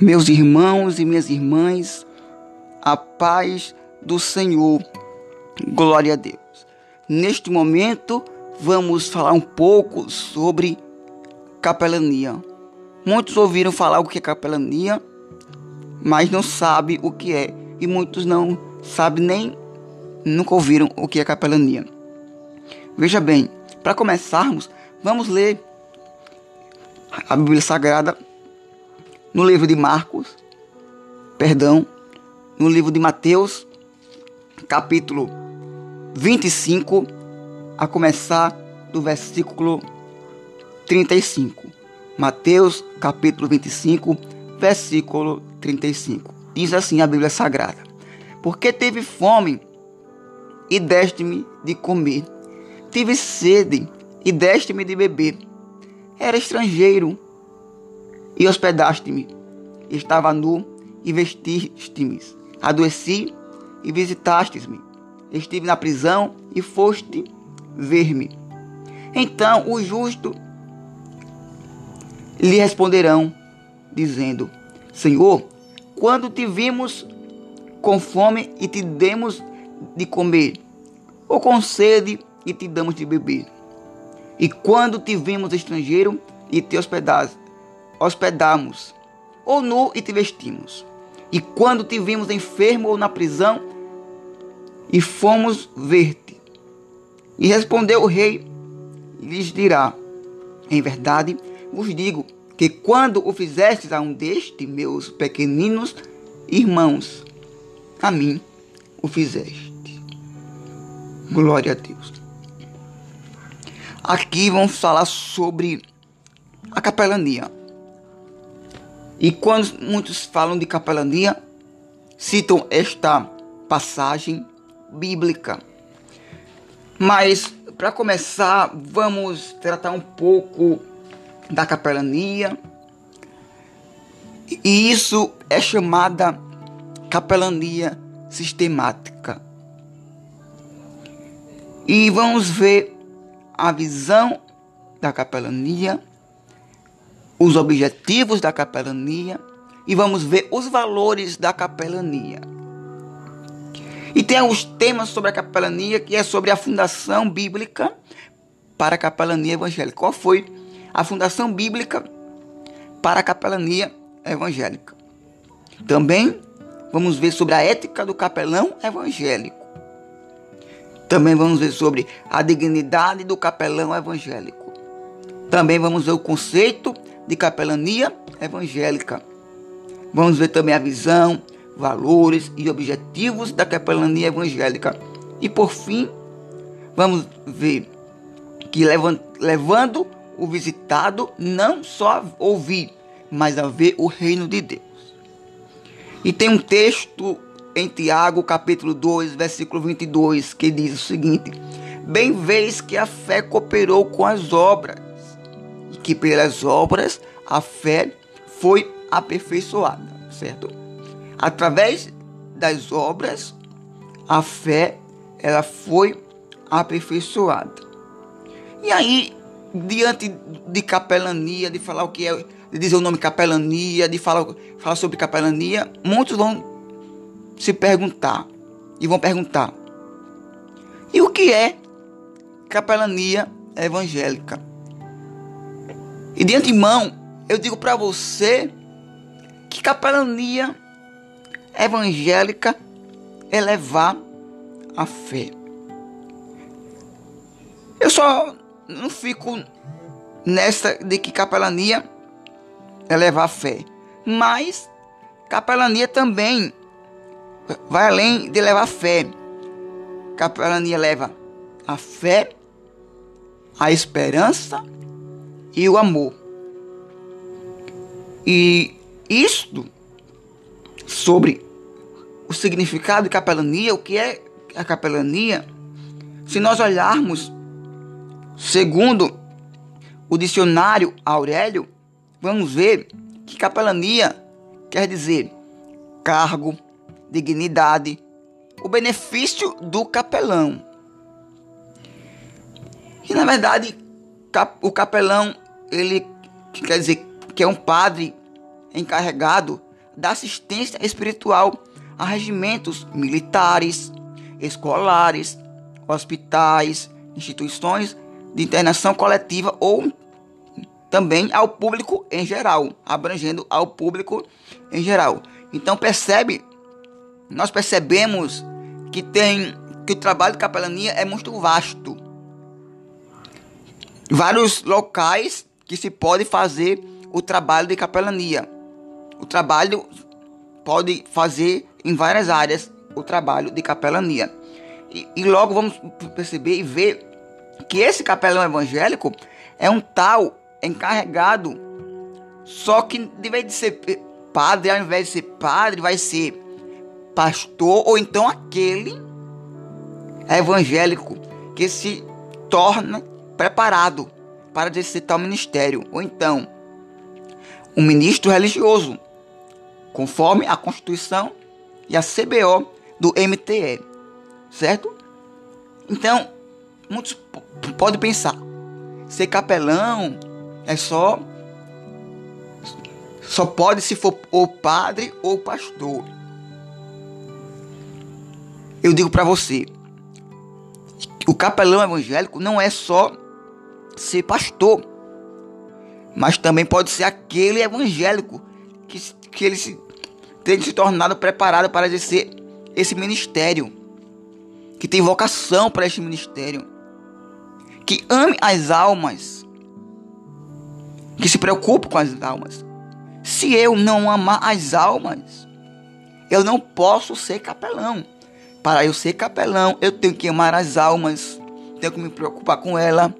Meus irmãos e minhas irmãs, a paz do Senhor. Glória a Deus. Neste momento, vamos falar um pouco sobre capelania. Muitos ouviram falar o que é capelania, mas não sabem o que é. E muitos não sabem nem nunca ouviram o que é capelania. Veja bem, para começarmos, vamos ler a Bíblia Sagrada no livro de Marcos, perdão, no livro de Mateus, capítulo 25, a começar do versículo 35. Mateus, capítulo 25, versículo 35. Diz assim a Bíblia Sagrada: Porque teve fome e deste-me de comer, tive sede e deste-me de beber, era estrangeiro e hospedaste-me. Estava nu e vestiste-me. Adoeci e visitastes-me. Estive na prisão e foste ver-me. Então o justo lhe responderão, dizendo: Senhor, quando te vimos com fome e te demos de comer, ou com sede e te damos de beber? E quando te vimos estrangeiro e te hospedamos, hospedamos, ou nu e te vestimos. E quando te vimos enfermo ou na prisão, e fomos ver-te. E respondeu o rei, lhes dirá: Em verdade vos digo que quando o fizestes a um destes meus pequeninos irmãos, a mim o fizeste. Glória a Deus. Aqui vamos falar sobre a capelania. E quando muitos falam de capelania, citam esta passagem bíblica. Mas, para começar, vamos tratar um pouco da capelania. E isso é chamada capelania sistemática. E vamos ver a visão da capelania os objetivos da capelania e vamos ver os valores da capelania. E tem alguns temas sobre a capelania que é sobre a fundação bíblica para a capelania evangélica. Qual foi a fundação bíblica para a capelania evangélica? Também vamos ver sobre a ética do capelão evangélico. Também vamos ver sobre a dignidade do capelão evangélico. Também vamos ver o conceito de capelania evangélica. Vamos ver também a visão, valores e objetivos da capelania evangélica. E por fim, vamos ver que levando o visitado não só a ouvir, mas a ver o reino de Deus. E tem um texto em Tiago, capítulo 2, versículo 22, que diz o seguinte: Bem vês que a fé cooperou com as obras que pelas obras a fé foi aperfeiçoada, certo? Através das obras a fé ela foi aperfeiçoada. E aí, diante de capelania, de falar o que é, de dizer o nome capelania, de falar, falar sobre capelania, muitos vão se perguntar e vão perguntar: e o que é capelania evangélica? E de antemão, eu digo para você que capelania evangélica é levar a fé. Eu só não fico nessa de que capelania é levar a fé, mas capelania também vai além de levar a fé. Capelania leva a fé, a esperança e o amor. E isto sobre o significado de capelania, o que é a capelania, se nós olharmos segundo o dicionário Aurélio, vamos ver que capelania quer dizer cargo, dignidade, o benefício do capelão. E na verdade, o capelão, ele quer dizer que é um padre encarregado da assistência espiritual a regimentos militares, escolares, hospitais, instituições de internação coletiva ou também ao público em geral, abrangendo ao público em geral. Então percebe, nós percebemos que tem que o trabalho de capelania é muito vasto. Vários locais que se pode fazer o trabalho de capelania. O trabalho pode fazer em várias áreas o trabalho de capelania. E, e logo vamos perceber e ver que esse capelão evangélico é um tal encarregado, só que de vez de ser padre, ao invés de ser padre, vai ser pastor ou então aquele evangélico que se torna preparado para exercer tal ministério, ou então um ministro religioso, conforme a Constituição e a CBO do MTE, certo? Então, muitos podem pensar, ser capelão é só só pode se for o padre ou pastor. Eu digo para você, o capelão evangélico não é só ser pastor, mas também pode ser aquele evangélico que, que ele se, tem se tornado preparado para exercer esse ministério, que tem vocação para esse ministério, que ame as almas, que se preocupe com as almas. Se eu não amar as almas, eu não posso ser capelão. Para eu ser capelão, eu tenho que amar as almas, tenho que me preocupar com ela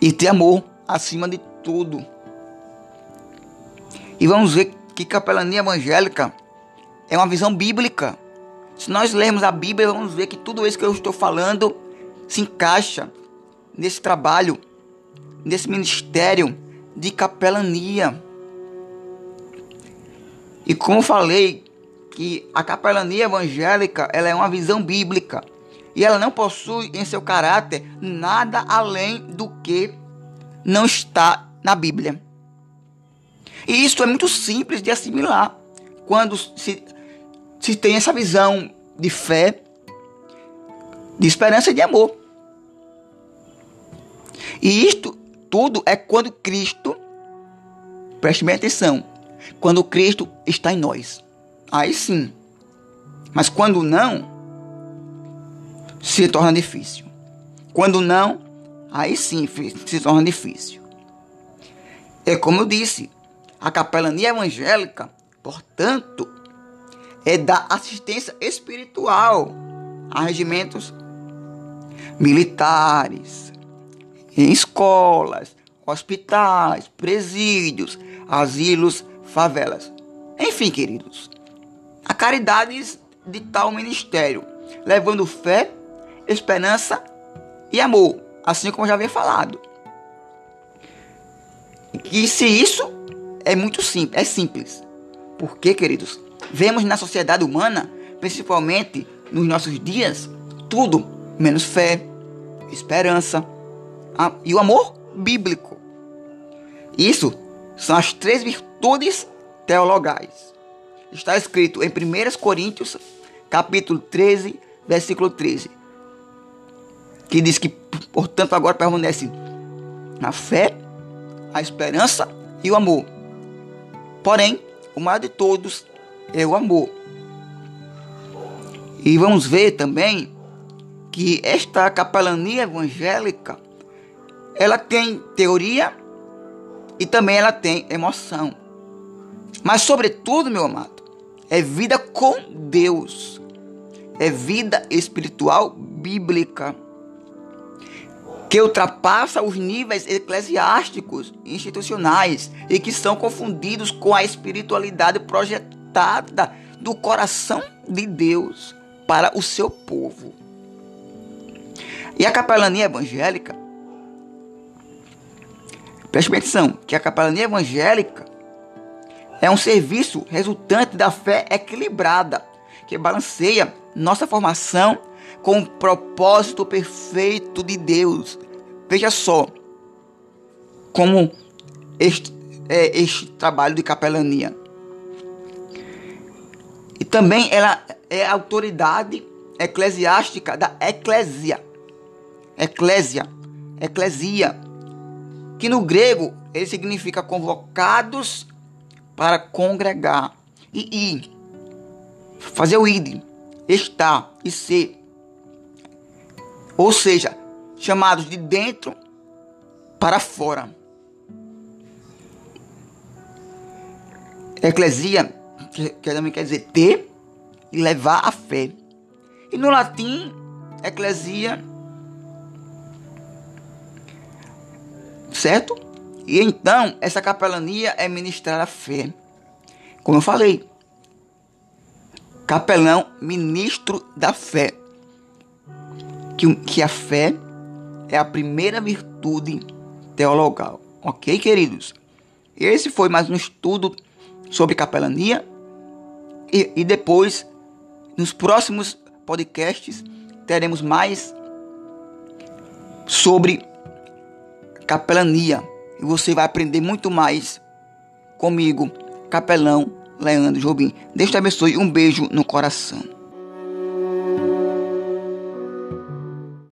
e ter amor acima de tudo. E vamos ver que capelania evangélica é uma visão bíblica. Se nós lermos a Bíblia, vamos ver que tudo isso que eu estou falando se encaixa nesse trabalho, nesse ministério de capelania. E como falei, que a capelania evangélica ela é uma visão bíblica e ela não possui em seu caráter nada além do que não está na Bíblia. E isso é muito simples de assimilar quando se, se tem essa visão de fé, de esperança e de amor. E isto tudo é quando Cristo, preste bem atenção, quando Cristo está em nós. Aí sim. Mas quando não, se torna difícil. Quando não, aí sim se torna difícil. É como eu disse, a capelania evangélica, portanto, é da assistência espiritual a regimentos militares, em escolas, hospitais, presídios, asilos, favelas. Enfim, queridos, a caridade de tal ministério, levando fé, esperança e amor, assim como já havia falado. E se isso é muito simples, é simples. Porque, queridos, vemos na sociedade humana, principalmente nos nossos dias, tudo menos fé, esperança e o amor bíblico. Isso são as três virtudes teologais. Está escrito em 1 Coríntios, capítulo 13, versículo 13, que diz que, portanto, agora permanece a fé, a esperança e o amor. Porém, o maior de todos é o amor. E vamos ver também que esta capelania evangélica ela tem teoria e também ela tem emoção. Mas sobretudo, meu amado, é vida com Deus. É vida espiritual bíblica que ultrapassa os níveis eclesiásticos institucionais e que são confundidos com a espiritualidade projetada do coração de Deus para o seu povo. E a capelania evangélica, preste atenção, que a capelania evangélica é um serviço resultante da fé equilibrada, que balanceia nossa formação com o propósito perfeito de Deus. Veja só como este, é, este trabalho de capelania. também ela é autoridade eclesiástica da eclésia. Eclésia, eclesia, que no grego ele significa convocados para congregar e ir, fazer o id, estar e ser. Ou seja, chamados de dentro para fora. Eclesia que, também quer dizer ter e levar a fé. E no latim, eclesia, certo? E então, essa capelania é ministrar a fé. Como eu falei, capelão, ministro da fé. Que, que a fé é a primeira virtude teologal. Ok, queridos? Esse foi mais um estudo sobre capelania. E, e depois, nos próximos podcasts, teremos mais sobre capelania. E você vai aprender muito mais comigo, capelão Leandro Jobim. Deus te abençoe. Um beijo no coração.